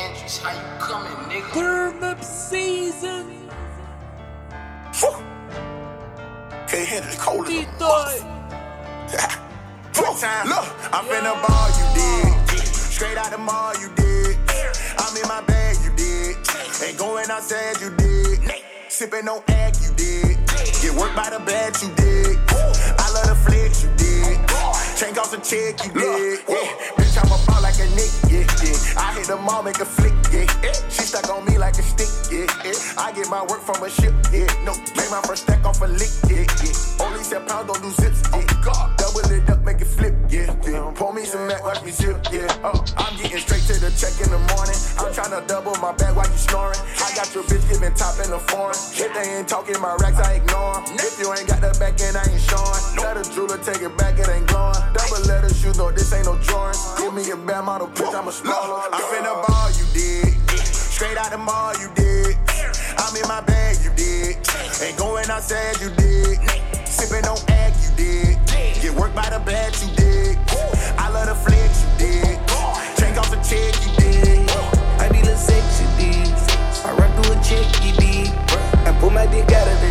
Hendrix, how you coming, nigga? Turn up season. Can't handle the cold as a Detoy. Look, I'm finna ball, you did. Straight out the mall, you did. I'm in my bag, you did. Ain't going outside, you did. Sipping no egg, you did. Get worked by the bag, you did. I love the flex, you did. Chain off a check, you did. Yeah. Nick, yeah, yeah. I hit the mall, make a flick, yeah. yeah. She stuck on me like a stick, yeah, yeah. I get my work from a ship, yeah. No, make my first stack off a lick, yeah, yeah. Only set pounds, don't do zips, yeah. Oh, God, double it up, make it flip, yeah, yeah. Pour me some Mac, watch me sip, yeah. Oh, I'm getting straight to the check in the morning. I'm tryna double my bag while you snoring. I got your bitch giving top in the foreign. If they ain't talking my racks, I ignore 'em. If you ain't got the back end, I ain't showing. Let a jeweler take it back, it ain't glowing. Double letter shoes, no, this ain't no drawing. Give me a bad model, bitch, I'm a smaller. I'm finna ball, you did. Straight out the mall, you did. I'm in my bag, you did. Ain't going outside, you did. Sipping on egg, you did. Get worked by the bad, you dig. I love the flex you dig. Take off the check you dig. I be a sexy, dig. I run through a check you dig. I pull my dick out of the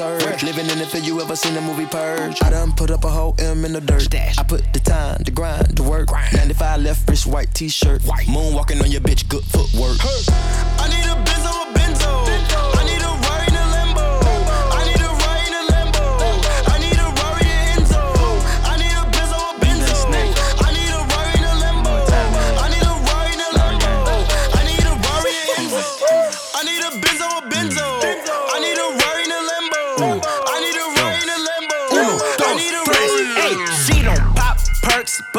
Living in the field, you ever seen the movie Purge? I done put up a whole M in the dirt. I put the time, the grind, the work. 95 left wrist, white t-shirt. Moonwalking on your bitch, good footwork.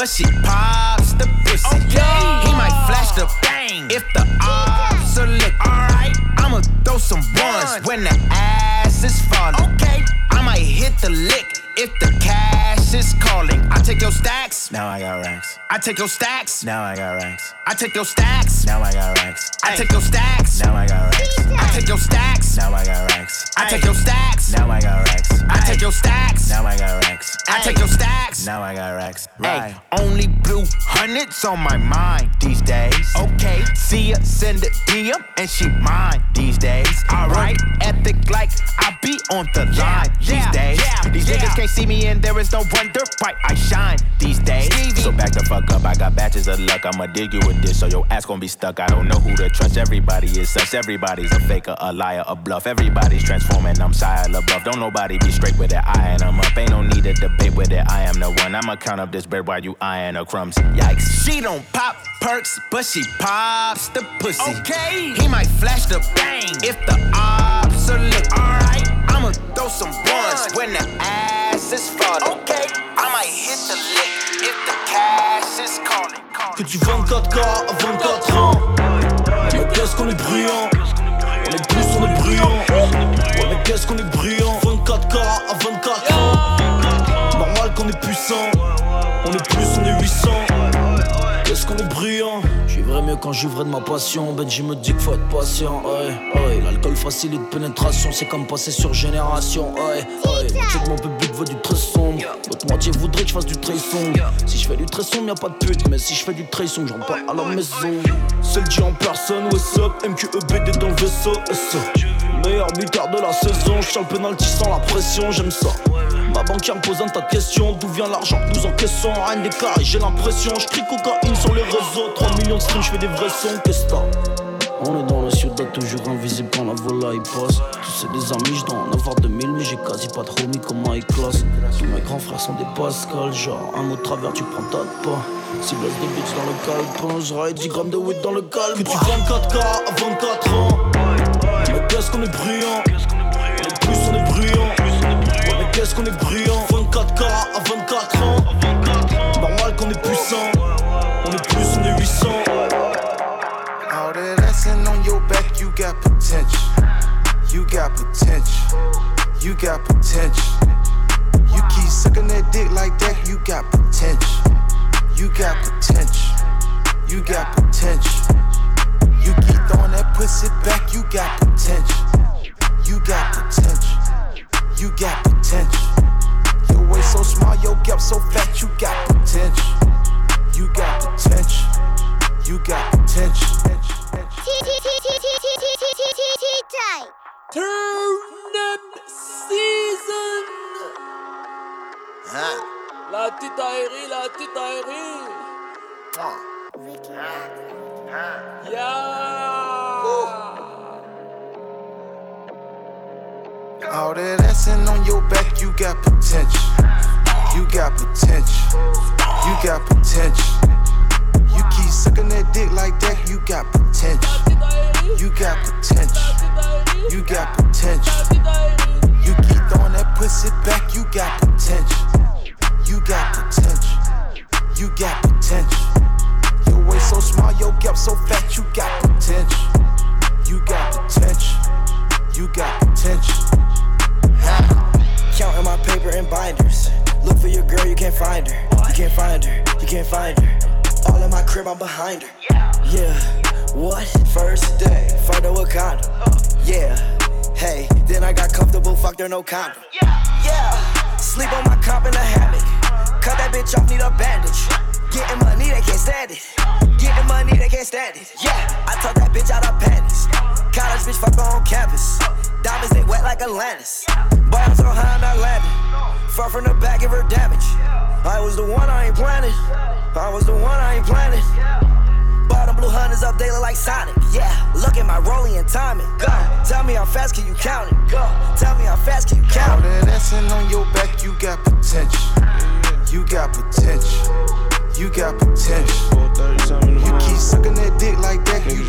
But she pops the pussy. He might flash the bang if the ops are looking. Alright, I'ma throw some ones when the ass is falling. Okay, I might hit the lick if the cash is calling. I take your stacks, now I got racks. I take your stacks, now I got racks. I take your stacks, now I got racks. I take your stacks, now I got racks. I take your stacks, now I got racks. I take your stacks, now I got racks. I take your stacks, now I got racks. I take your stacks, now I got racks. Hey, only blue hundreds on my mind these days. Okay, see ya, send a DM and she mine these days. Alright, epic like I be on the line these days. Yeah, These niggas can't see me and there is no wonder why I shine these days. So back the fuck up, I got batches of luck. I'ma dig you with this, so your ass gon' be stuck. I don't know who to trust. Everybody is such. Everybody's a faker, a liar, a bluff. Everybody's transforming. I'm Shia LaBeouf. Don't nobody be straight with their eye, and I'm up. Ain't no need to debate with it. I am the one. I'ma count up this bread while you eyeing her crumbs. Yikes. She don't pop perks, but she pops the pussy. Okay. He might flash the bang if the ops are looking. Alright. I'ma throw some ones when the ass is falling. Okay. I might hit the lick if the cash is calling. Que tu 24K à 24 ans Mais qu'est-ce qu'on est brillant On est plus, on est brillant Ouais mais qu'est-ce qu'on est brillant mieux quand j'ouvrais de ma passion. Benji me dit qu'il faut être patient ouais, ouais. L'alcool facilite pénétration C'est comme passer sur génération ouais, ouais. Check mon public veut du très sombre. L'autre moitié voudrait que je fasse du très sombre. Si je fais du très sombre y'a pas de pute. Mais si je fais du très sombre j'entre pas à la maison. C'est le G en personne what's up MQEBD dans le vaisseau Meilleur buteur de la saison Je le penalty sans la pression j'aime ça Ma banquière me pose un tas de questions. D'où vient l'argent que nous encaissons? Rien déclaré, j'ai l'impression. Je crie cocaïne sur les réseaux. 3 millions de streams, je fais des vrais sons. Qu'est-ce que on est dans la ciudad, toujours invisible quand la volaille passe. Tous c'est des amis, je dois en avoir 2000, mais j'ai quasi pas de homies comme my class. Tous mes grands frères sont des Pascal, genre un mot de travers, tu prends ta pas. Si blesse de bitch dans le calepin, je 10 grammes de weed dans le calme. Que tu 24K à 24 ans, mais qu'est-ce qu'on est brillant. On plus, on est brillant. Qu'est-ce qu'on est brillant. 24K à 24 ans, normal qu'on est puissant. On est plus, on est 800. You got potential. You got potential. You got potential. You keep sucking that dick like that. You got potential. You got potential. You got potential. You keep throwing that pussy back. You got potential. You got potential. You got potential. Your waist so small, your gap so fat. You got potential. You got potential. You got potential. Turn up season. Huh? La petite aérie, la petite aérie. Oh. Yeah. All that assing on your back, you got potential. You got potential. You got potential. You keep sucking that dick like that, you got potential. You got potential. You got potential. You keep throwing that pussy back, you got potential. You got potential. You got potential. Your waist so small, your gap so fat, you got potential. You got potential. You got potential. Counting my paper and binders. Look for your girl, you can't find her. You can't find her. You can't find her. All in my crib, I'm behind her. Yeah, what? First day, further Wakanda. Yeah, hey, then I got comfortable, fucked her, no condom. Yeah, yeah. sleep on my cop in a hammock. Cut that bitch off, need a bandage. Getting money, they can't stand it. Getting money, they can't stand it. Yeah, I took that bitch out of panties. College bitch, fuck on campus. Diamonds, they wet like Atlantis. Boy, I'm so high, I'm not landing. Far from the back, give her damage. I was the one I ain't planning. I was the one I ain't planning. Bottom blue hunters up daily like Sonic. Yeah, look at my rolling and timing. Go. Tell me how fast can you count it? Go. Tell me how fast can you count it? All that assing on your back, you got potential. You got potential. You got potential. You keep sucking that dick like that, you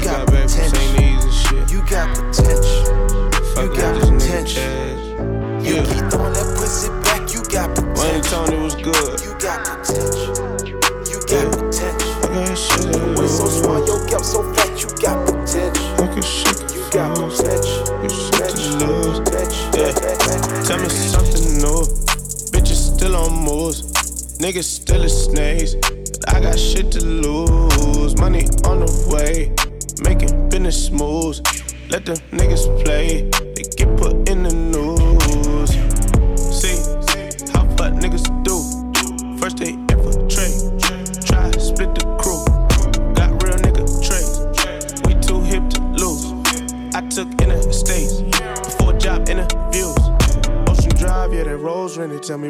Let the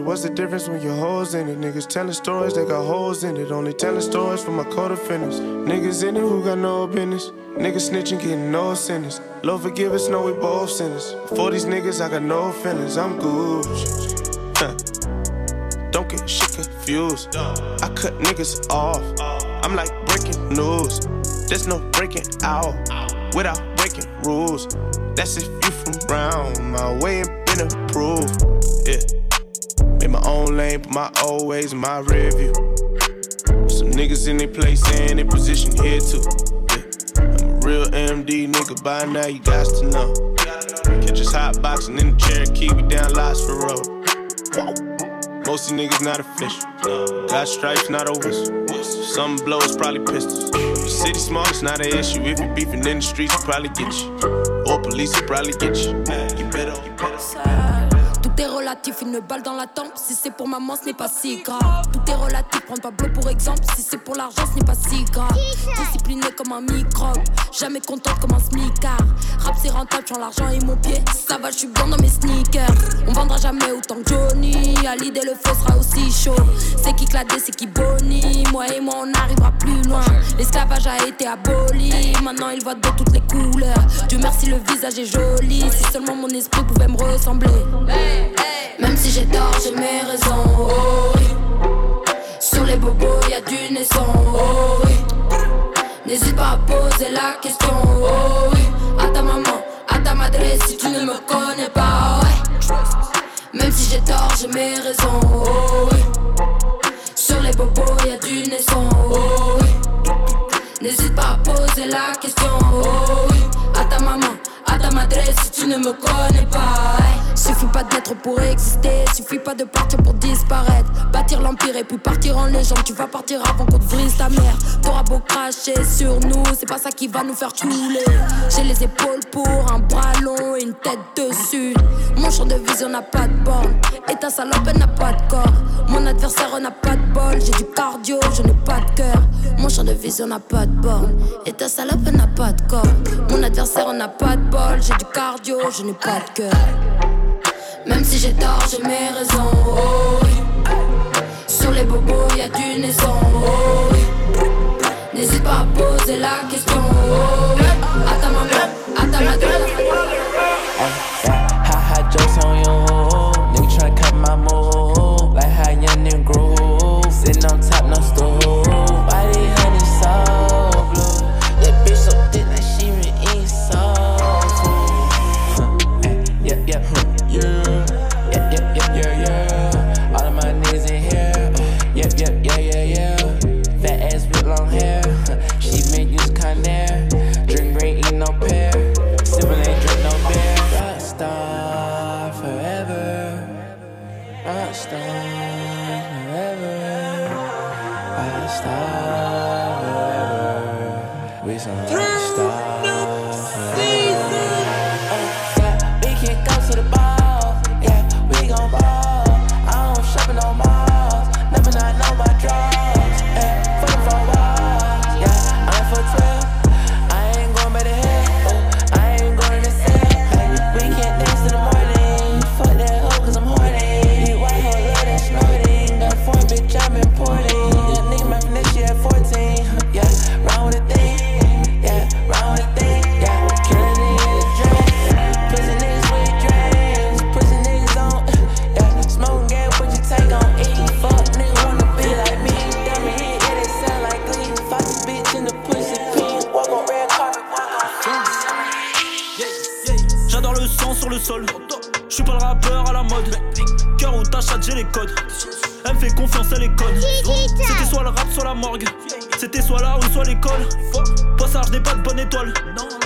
what's the difference when your hoes in it? Niggas telling stories, they got holes in it. Only telling stories for my co-defendants. Niggas in it who got no business. Niggas snitching, getting no sentence. Lord forgive us, know we both sinners. For these niggas, I got no feelings. I'm good. Don't get shit confused. I cut niggas off. I'm like breaking news. There's no breaking out without breaking rules. That's if you from round my way and been approved. Yeah. My own lane, put my old ways in my rear view. Some niggas in their place and in position here too. Yeah. I'm a real MD nigga by now, you guys to know. Catch us hot boxing in the Cherokee, we down lots for road. Most of niggas not official. Got stripes, not a whistle. Some blows probably pistols. City small, it's not an issue. If you beefing in the streets, we probably get you. Or police will probably get you. You better, you better. Tout est relatif, une balle dans la tempe. Si c'est pour maman, ce n'est pas si grave. Tout est relatif, prends pas bleu pour exemple. Si c'est pour l'argent, ce n'est pas si grave. Discipliné comme un microbe, jamais content comme un smicard. Rap c'est rentable, j'en l'argent et mon pied. Ça va, je suis bien dans mes sneakers. On vendra jamais autant que Johnny. À l'idée, le feu sera aussi chaud. C'est qui cladé, c'est qui boni. Moi et moi, on arrivera plus loin. L'esclavage a été aboli. Maintenant, il voit de toutes les couleurs. Dieu merci, le visage est joli. Si seulement mon esprit pouvait me ressembler. Même si j'ai tort, j'ai mes raisons. Oh oui. Sur les bobos, y a du naissant. Oh oui. N'hésite pas à poser la question. Oh oui. À ta maman, à ta madre, si tu ne me connais pas. Même si j'ai tort, j'ai mes raisons. Oh oui. Sur les bobos, y a du naissant. Oh oui. N'hésite pas à poser la question. Oh oui. À ta maman, à ta madre, si tu ne me connais pas. Suffit pas d'être pour exister, suffit pas de partir pour disparaître. Bâtir l'empire et puis partir en légende. Tu vas partir avant qu'on te brise ta mère. T'auras beau cracher sur nous, c'est pas ça qui va nous faire couler. J'ai les épaules pour un bras long et une tête dessus. Mon champ de vision n'a pas de borne. Et ta salope n'a pas de corps. Mon adversaire n'a pas de bol. J'ai du cardio, je n'ai pas de cœur. Mon champ de vision n'a pas de borne. Et ta salope n'a pas de corps. Mon adversaire n'a pas de bol. J'ai du cardio, je n'ai pas de cœur. Même si j'ai tort, j'ai mes raisons. Oh. Sur les bobos, y a du naissant. Oh. N'hésite pas à poser la question. Oh.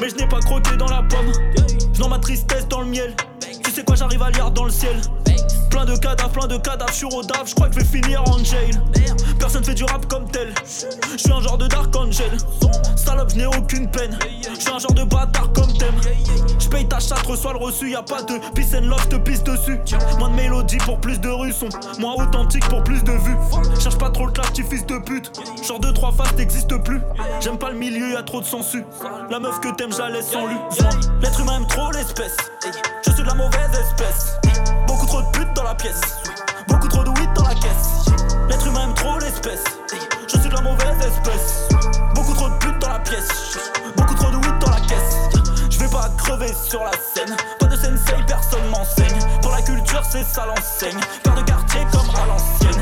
Je n'ai pas croqué dans la pomme. Je ma tristesse dans le miel. Tu sais quoi, j'arrive à lire dans le ciel. Plein de cadavres, plein de cadavres, suis rodave, je crois que je vais finir en jail. Personne fait du rap comme tel. Je suis un genre de Dark Angel. Salope, je n'ai aucune peine. Je suis un genre de bâtard comme thème. Je paye ta chatte, reçois le reçu, y a pas de peace and love, te pisse dessus. Moins de mélodie pour plus de rues, son moins authentique pour plus de vues. Cherche pas trop le clash, fils de pute. Genre de trois faces t'existe plus. J'aime pas le milieu, y a trop de sensu. La meuf que t'aimes, je la laisse sans lui. L'être humain aime trop l'espèce. Je suis de la mauvaise espèce. Beaucoup trop de putes dans la pièce. Beaucoup trop de weed dans la caisse. L'être humain aime trop l'espèce. Je suis de la mauvaise espèce. Beaucoup trop de putes dans la pièce. Beaucoup trop de weed dans la caisse. Je vais pas crever sur la scène. Pas de sensei, personne m'enseigne. Pour la culture, c'est ça l'enseigne. Père de quartier comme à.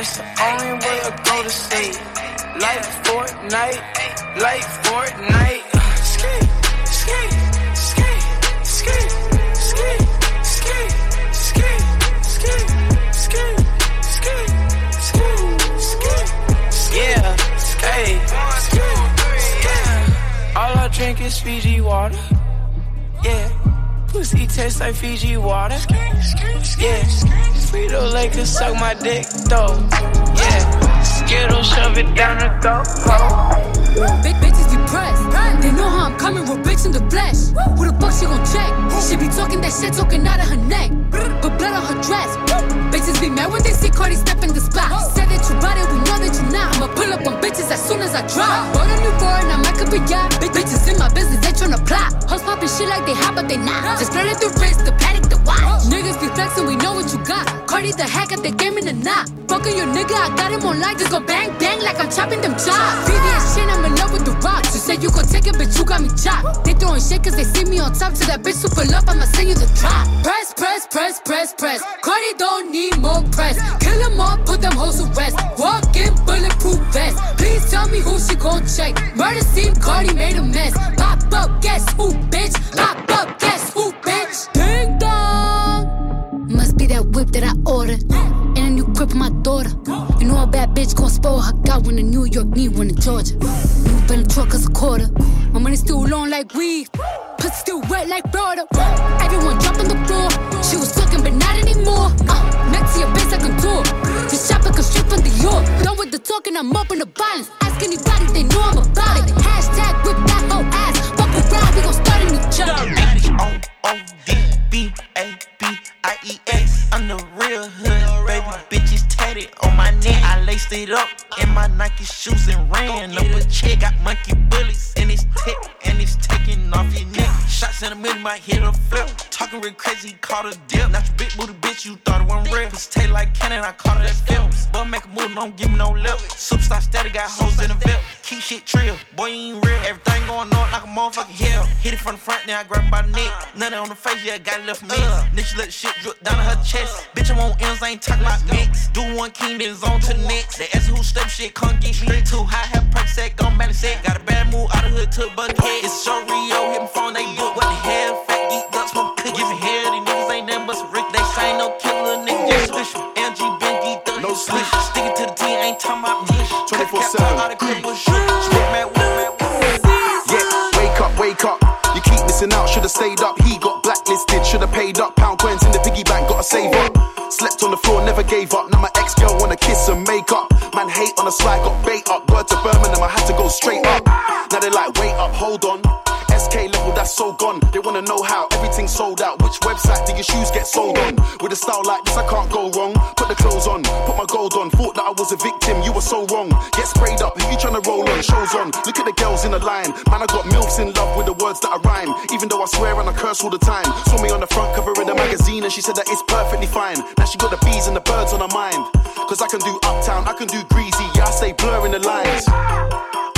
That's the only way I go to sleep. Like Fortnite, like Fortnite. Ski, ski, ski, ski, ski, ski, ski, ski, ski, ski, ski, ski. Yeah, hey, all I drink is Fiji water. Yeah. Tastes like Fiji water. Yeah. Frito Lakers suck my dick though. Yeah. Skittles shove it down the throat. Big bitches depressed. They know how I'm coming, real bitch in the flesh. Who the fuck she gon' check? She be talking that shit, talking out of her neck. But blood on her dress. Bitches be mad when they see Cardi step in the spot. Said that you bought it, we know that you not. I'ma pull up on bitches as soon as I drop. Bought a new foreign, I'm like a yacht. Bitches in my business, they tryna plot. Hoes popping shit like they hot, but they not. Just flirting the wrist, the paddock, the watch. Niggas be flexing, we know what you got. Cardi the hack at the game in the knot. Fucking your nigga, I got him on lock. Just go bang, bang like I'm chopping them chops. VVS shit, I'm in love with the rocks. You said you gon' take it, bitch, you got me chopped. They throwing shit cause they see me on top. To that bitch super love, I'ma send you the drop. Press, press, press, press, press. Cardi don't need more press. Kill them all, put them hoes to rest. Walk in bulletproof vest. Please tell me who she gon' check. Murder scene, Cardi made a mess. Pop up, guess who, bitch? Pop up, guess who, bitch? Ding dong. Must be that whip that I ordered. New crib my daughter. You know a bad bitch gon' spoil her. Got one in New York, need one in Georgia. New Bentley truck is a quarter. My money still long like weed. Pussy still wet like Florida. Everyone on the floor. She was fucking, but not anymore. Uh, next to your base like a tour. Just shopping, cause strip from the York. Done with the talking, I'm up in the violence. Ask anybody, they know I'm about it. Hashtag whip that whole ass. Fuck around, we gon' start a new job. O-O-D-B-A-B-I-E-S. It up in my Nike shoes and ran up a check. Got monkey bullets in his tech, and it's taking off your neck. Shots in the middle, might hit a flip. Talking real crazy, caught a dip. Not your big booty bitch, you thought it wasn't real. Pussy taste like cannon, I caught it at films. But make a move, don't give me no lip. Superstar steady, got hoes in the VIP. Keep shit trill, boy, you ain't real. Everything going on like a motherfucking hell. Hit it from the front, then I grab by the neck. Nothing on the face, yeah, got it left me. Then she let shit drip down to her chest. Bitch, I'm on M's, I ain't talking about mix. Do one king, then on to the next. They ask who step shit, can't get straight to high, have perk set, gon' balance set. Got a bad move out of hood to a bucket. It's so Rio, hit my phone, they book. What the hell, fat geek, duck, smoke, cook, give me hell. Your shoes get sold on? With a style like this, I can't go wrong. Put the clothes on, put my gold on. Thought that I was a victim, you were so wrong. Get sprayed up, who you tryna roll on? Shows on. Look at the girls in the line. Man, I got milfs in love with the words that I rhyme. Even though I swear and I curse all the time. Saw me on the front cover of the magazine and she said that it's perfectly fine. Now she got the bees and the birds on her mind. Cause I can do uptown, I can do greasy. Yeah, I stay blurring the lines.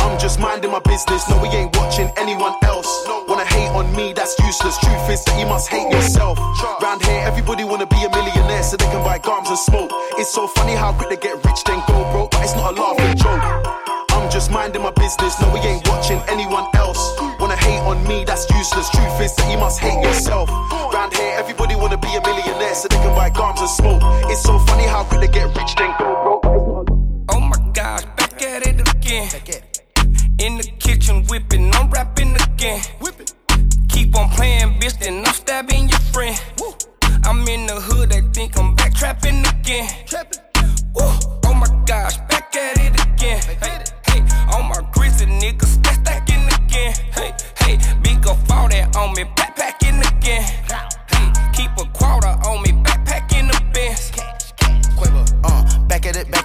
I'm just minding my business. No, we ain't watching anyone else. Wanna on me, that's useless. Truth is that you must hate yourself. Round here, everybody wanna be a millionaire so they can buy gums and smoke. It's so funny how quick they get rich, then go broke, but it's not a laughing joke. I'm just minding my business. No, we ain't watching anyone else. Wanna hate on me, that's useless. Truth is that you must hate yourself. Round here, everybody wanna be a millionaire so they can buy gums and smoke. It's so funny how quick they get rich, then go broke. but it's not a Oh my gosh, back at it again. In the kitchen whipping, I'm rapping again. Keep on playing, bitch, then I'm stabbing your friend. I'm in the hood, they think I'm back trapping again. Woo. Oh my gosh, back at it again. Hey, hey, on my grizzly niggas, stack stacking again. Hey, hey, big up all that on me, backpacking again.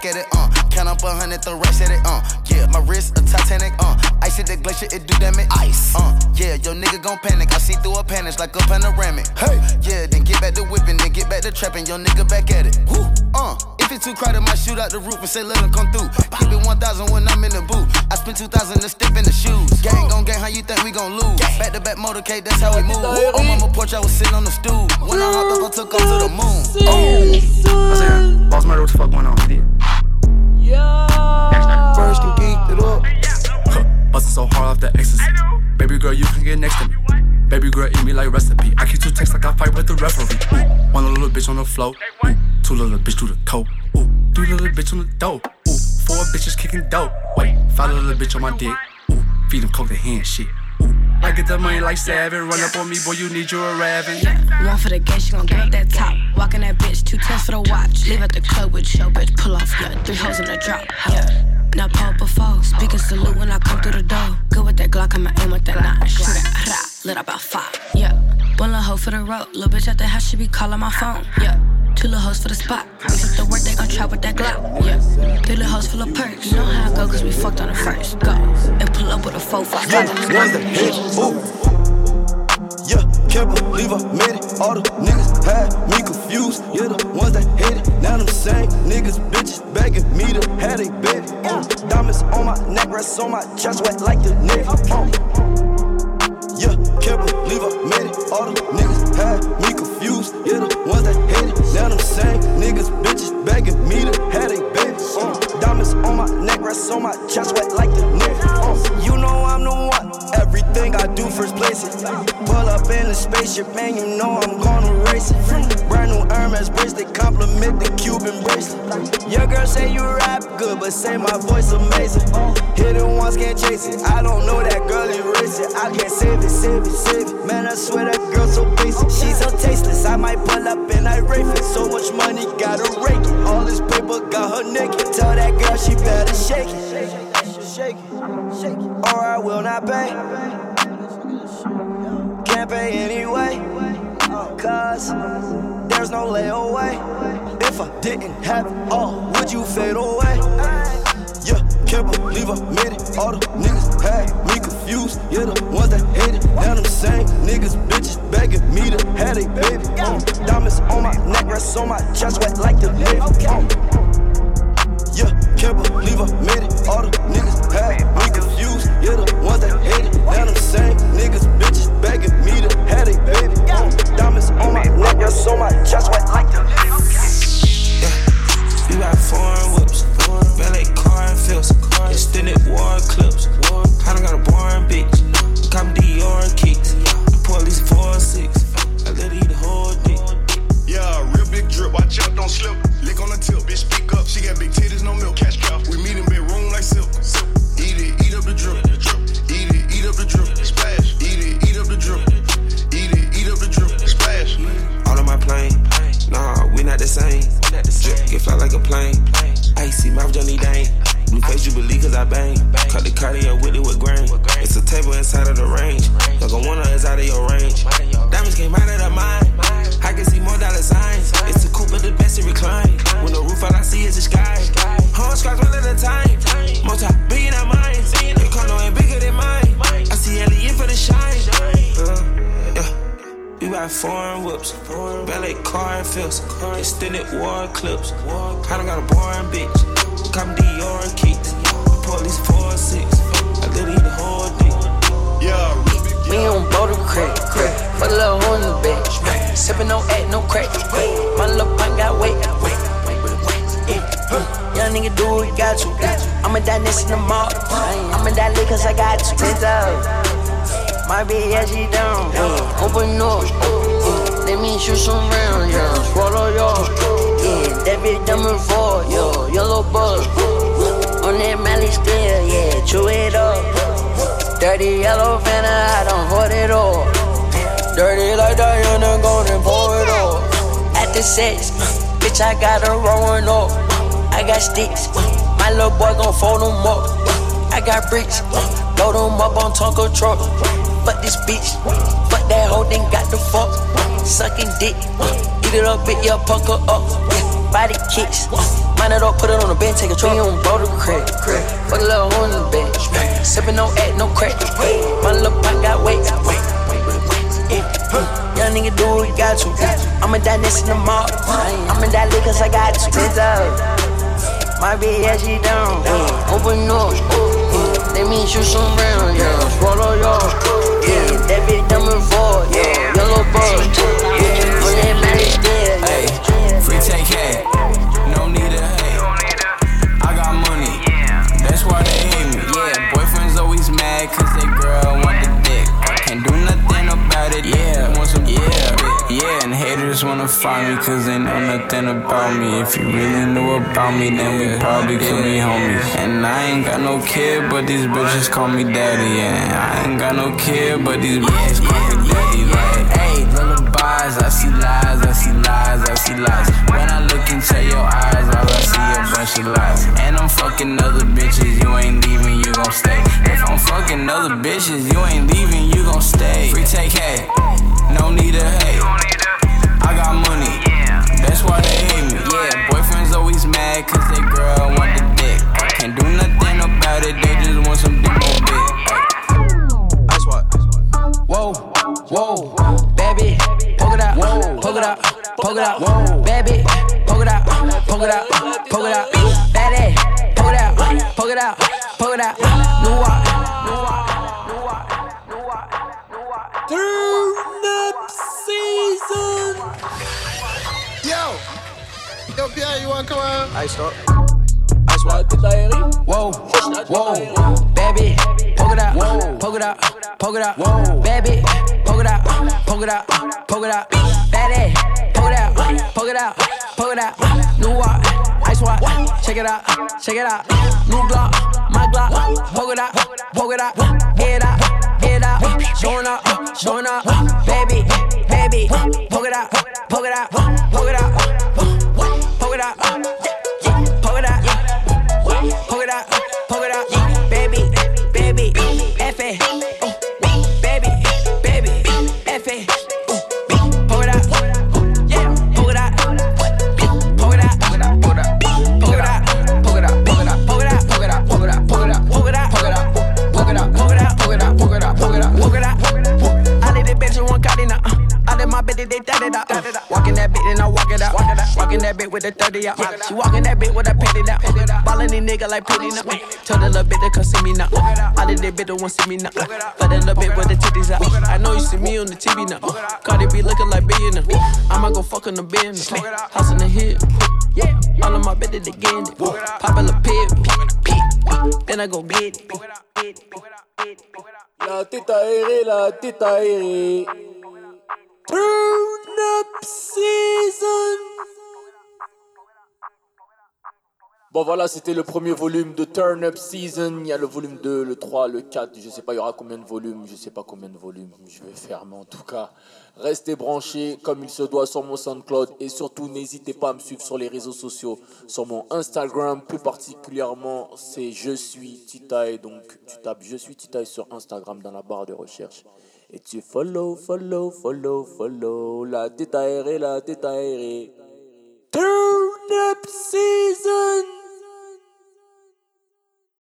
At it, back uh, count up a hundred, throw racks at it, uh, yeah, my wrist a Titanic, uh, ice at the glacier, it do damage, ice, uh, yeah, your nigga gon' panic, I see through a panic like a panoramic, hey, yeah, then get back to whipping, then get back to trapping, your nigga back at it, woo, uh, if it's too crowded, might shoot out the roof and say let them come through. Keep it 1,000 when I'm in the booth. I spent 2,000 to step in the shoes. Gang gon' gang, how you think we gon' lose? Back to back motorcade, that's how we move. On mama porch, I was sitting on the stool. When I hopped up, I took off to the moon. Oh. I said, boss murder, what the fuck going on? He did. Yeah. First and geeked it up. Bustin' so hard off the ecstasy. Baby girl, you can get next to me. Baby girl, eat me like recipe. I keep two texts like I fight with the referee. Ooh, one little bitch on the floor. Ooh, two little bitch through the coat. Ooh, three little bitch on the dope. Ooh, four bitches kicking dope. Wait, five little bitch on my dick. Ooh, feed them coke the hand shit. I get the money like seven. Run up on me, boy, you need your raven. One for the game, she gon' give up that top. Walking that bitch, two tens for the watch. Leave at the club with your bitch, pull off, yeah. Three hoes in the drop, yeah. Now Not pole before, speaking salute when I come through the door. Good with that Glock, I'ma aim with that nine. Shoot it, lit about five, yeah. One little hoe for the road, little bitch at the house, she be calling my phone, yeah. Two little hoes for the spot. We took the work, they gon' try with that Glock. Yeah. Little hoes full of perks. You know how I go, cause we fucked on the first. Go. And pull up with a 4 5 Yeah, that hit, ooh. Yeah, can't believe I made it. All the niggas had me confused. Yeah, the ones that hit it. Now them same niggas, bitches begging me to have a baby. Uh, diamonds on my neck, rest on my chest, wet like the nigga. Yeah, can't believe I made it. All the niggas had me confused. Yeah, the ones that hate it. Now them same niggas, bitches begging me to have a baby. Uh, diamonds on my neck, rest on my chest, wet like the nigga. Uh, you know I'm the one. Everything I do first place it. Pull up in the spaceship, man, you know I'm gonna race it. Brand new Hermes bracelet, compliment the Cuban bracelet. Say you rap good, but say my voice amazing. Hit it once, can't chase it. I don't know that girl erase it. I can't save it, save it, save it. Man, I swear that girl so basic. She's so tasteless. I might pull up and I rape it. So much money, gotta rake it. All this paper got her naked. Tell that girl she better shake it. Shake it, shake it, or I will not pay. Can't pay anyway, cause there's no layaway. If I didn't have it all, would you fade away? Yeah, can't believe I made it. All the niggas had me confused. Yeah, the ones that hate it. Now them same niggas, bitches begging me to have a baby. Uh, diamonds on my neck, rest on my chest, wet like the navy. Uh, yeah, can't believe I made it. All the niggas had me confused. Yeah, the ones that hate it. Now them same niggas, bitches begging me to have a baby. Uh, diamonds on my neck, rest on my chest, wet like the We I bang. Cut the cardio with it with grain. It's a table inside of the range. Young go one is out of your range. Diamonds came out of the mine. I can see more dollar signs. It's a coupe, but the best to recline. When the roof, all I see is the sky. Home scratch one at a time. Multi billion at mine. Your condo ain't bigger than mine. I see Ellie in for the shine. Uh, yeah. We ride foreign whips, ballet car and fills, extended war clips. I done got a boring bitch, come Dior and kicks. Police four six, I let her eat the whole dick. Yeah, We on boat crack, crack. Fuck a little hoe in the bed. Sippin' no act, no crack. My little pint got weight. Young nigga do what he got to. I'ma die next in the mall. I'ma die late cause I got to. Ten thousand. My bitch, yeah, she down. Yeah. Open up. Let me shoot some rounds, yeah. Swallow y'all. Yeah, that bitch dumb and four, yo. Yellow bug. On Mally still, yeah. Chew it up. Dirty yellow Fanta, I don't hold it all. Dirty like Diana, gonna pour it all. At the sex, bitch, I got her rolling up. I got sticks, my little boy gon' fold them up. I got bricks, load them up on Tonka truck. Fuck this bitch, fuck that hoe, then got the fuck. Sucking dick, eat it up, bit your pucker up. Body kicks, mind it up, put it on the bench, take a tree on bro to crack. Fuck a little hoe in the bed, sippin' no act, no crack. My little pint got weight. Young nigga do what he got to. I'ma die next in the mall. I'ma die late cause I got to. My bitch, yeah, she down. Open up. Let me shoot some about me. If you really knew about me, then we probably could be homies. And I ain't got no kid, but these bitches call me daddy. And I ain't got no kid, but these bitches call me daddy. Like, hey, lullabies, I see lies, I see lies, I see lies. When I look into your eyes, all I see a bunch of lies. And I'm fucking other bitches, you ain't leaving, you gon' stay. If I'm fucking other bitches, you ain't leaving, you gon' stay. Free take, hey, no need to hate. Stop. Ice what? Whoa, whoa, baby, poke it out, poke it out, poke it out, whoa, baby, poke it out, poke it out, poke it out, baby, poke it out, poke it out, poke it out, new walk, ice walk, check it out, check it out, new Glock, my Glock, poke it out, poke it out, get out, get out, showing up, showing up, baby, baby, poke it out, poke it out, with the 30 out. She walking that bitch with a petty out. Ballin' these nigga like petty now. Tell the little bitch to come see me now. I let that bitch that want see me now. But that little bitch with the titties out. I know you see me on the TV now. Cardi be looking like billionaire. I'ma go fuck on the business. House in the hill. All of my they getting it. Pop a little pit. Then I go get it. La tête aérée, la tête aérée. Turn up season. Bon voilà, c'était le premier volume de Turn Up Season. Il y a le volume 2, le 3, le 4. Je sais pas, il y aura combien de volumes. Je sais pas combien de volumes je vais faire, mais en tout cas, restez branchés comme il se doit sur mon SoundCloud. Et surtout, n'hésitez pas à me suivre sur les réseaux sociaux. Sur mon Instagram, plus particulièrement, c'est Je suis Titaï. Donc, tu tapes Je suis Titaï sur Instagram dans la barre de recherche. Et tu follow, follow, follow, follow. La tête aérée, la tête aérée. Turn Up Season.